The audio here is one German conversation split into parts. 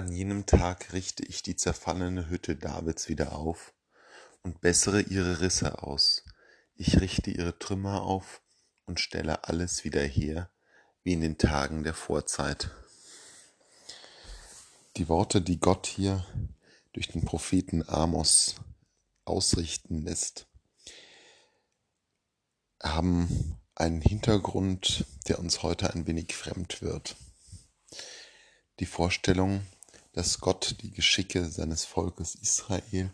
An jenem Tag richte ich die zerfallene Hütte Davids wieder auf und bessere ihre Risse aus. Ich richte ihre Trümmer auf und stelle alles wieder her, wie in den Tagen der Vorzeit. Die Worte, die Gott hier durch den Propheten Amos ausrichten lässt, haben einen Hintergrund, der uns heute ein wenig fremd wird. Die Vorstellung, dass Gott die Geschicke seines Volkes Israel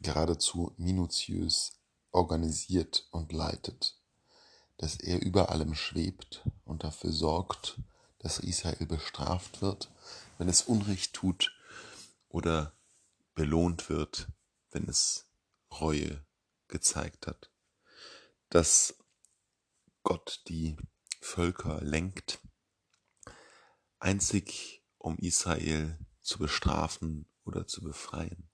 geradezu minutiös organisiert und leitet, dass er über allem schwebt und dafür sorgt, dass Israel bestraft wird, wenn es Unrecht tut oder belohnt wird, wenn es Reue gezeigt hat. Dass Gott die Völker lenkt, einzig um Israel zu bestrafen oder zu befreien.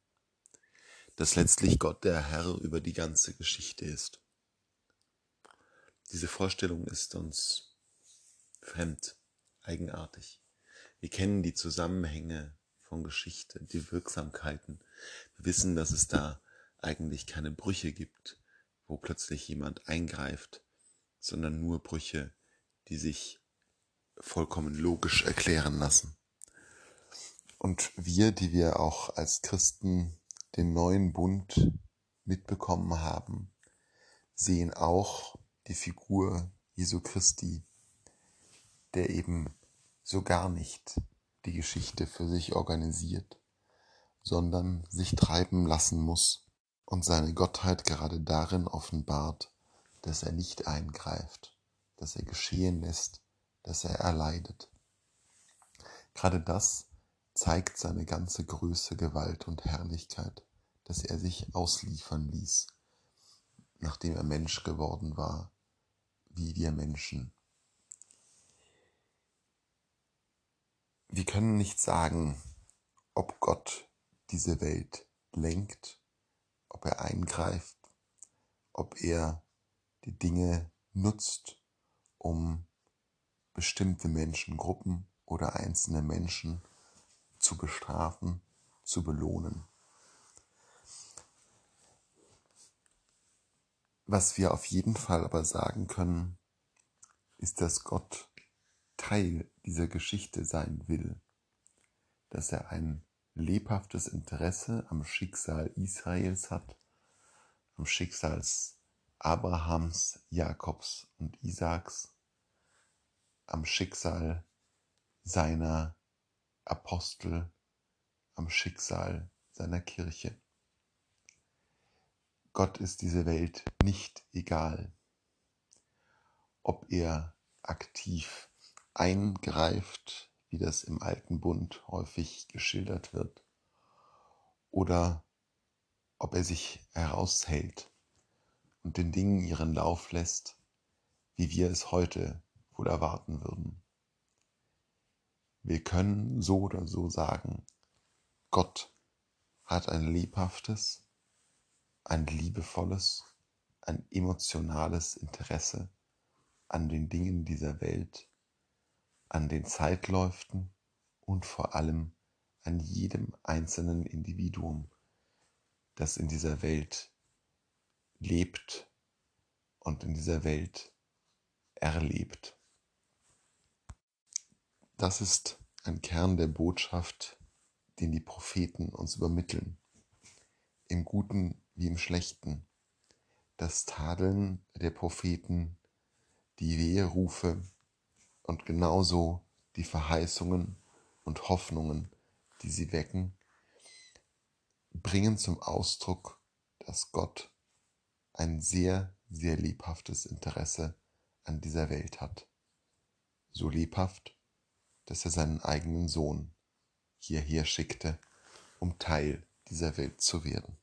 Dass letztlich Gott der Herr über die ganze Geschichte ist. Diese Vorstellung ist uns fremd, eigenartig. Wir kennen die Zusammenhänge von Geschichte, die Wirksamkeiten. Wir wissen, dass es da eigentlich keine Brüche gibt, wo plötzlich jemand eingreift, sondern nur Brüche, die sich vollkommen logisch erklären lassen. Und wir, die wir auch als Christen den neuen Bund mitbekommen haben, sehen auch die Figur Jesu Christi, der eben so gar nicht die Geschichte für sich organisiert, sondern sich treiben lassen muss und seine Gottheit gerade darin offenbart, dass er nicht eingreift, dass er geschehen lässt, dass er erleidet. Gerade das zeigt seine ganze Größe, Gewalt und Herrlichkeit, dass er sich ausliefern ließ, nachdem er Mensch geworden war, wie wir Menschen. Wir können nicht sagen, ob Gott diese Welt lenkt, ob er eingreift, ob er die Dinge nutzt, um bestimmte Menschengruppen oder einzelne Menschen zu bestrafen, zu belohnen. Was wir auf jeden Fall aber sagen können, ist, dass Gott Teil dieser Geschichte sein will, dass er ein lebhaftes Interesse am Schicksal Israels hat, am Schicksal Abrahams, Jakobs und Isaaks, am Schicksal seiner Apostel, am Schicksal seiner Kirche. Gott ist diese Welt nicht egal, ob er aktiv eingreift, wie das im alten Bund häufig geschildert wird, oder ob er sich heraushält und den Dingen ihren Lauf lässt, wie wir es heute wohl erwarten würden. Wir können so oder so sagen, Gott hat ein lebhaftes, ein liebevolles, ein emotionales Interesse an den Dingen dieser Welt, an den Zeitläuften und vor allem an jedem einzelnen Individuum, das in dieser Welt lebt und in dieser Welt erlebt. Das ist ein Kern der Botschaft, den die Propheten uns übermitteln, im Guten wie im Schlechten. Das Tadeln der Propheten, die Weherufe und genauso die Verheißungen und Hoffnungen, die sie wecken, bringen zum Ausdruck, dass Gott ein sehr, sehr lebhaftes Interesse an dieser Welt hat. So lebhaft, dass er seinen eigenen Sohn hierher schickte, um Teil dieser Welt zu werden.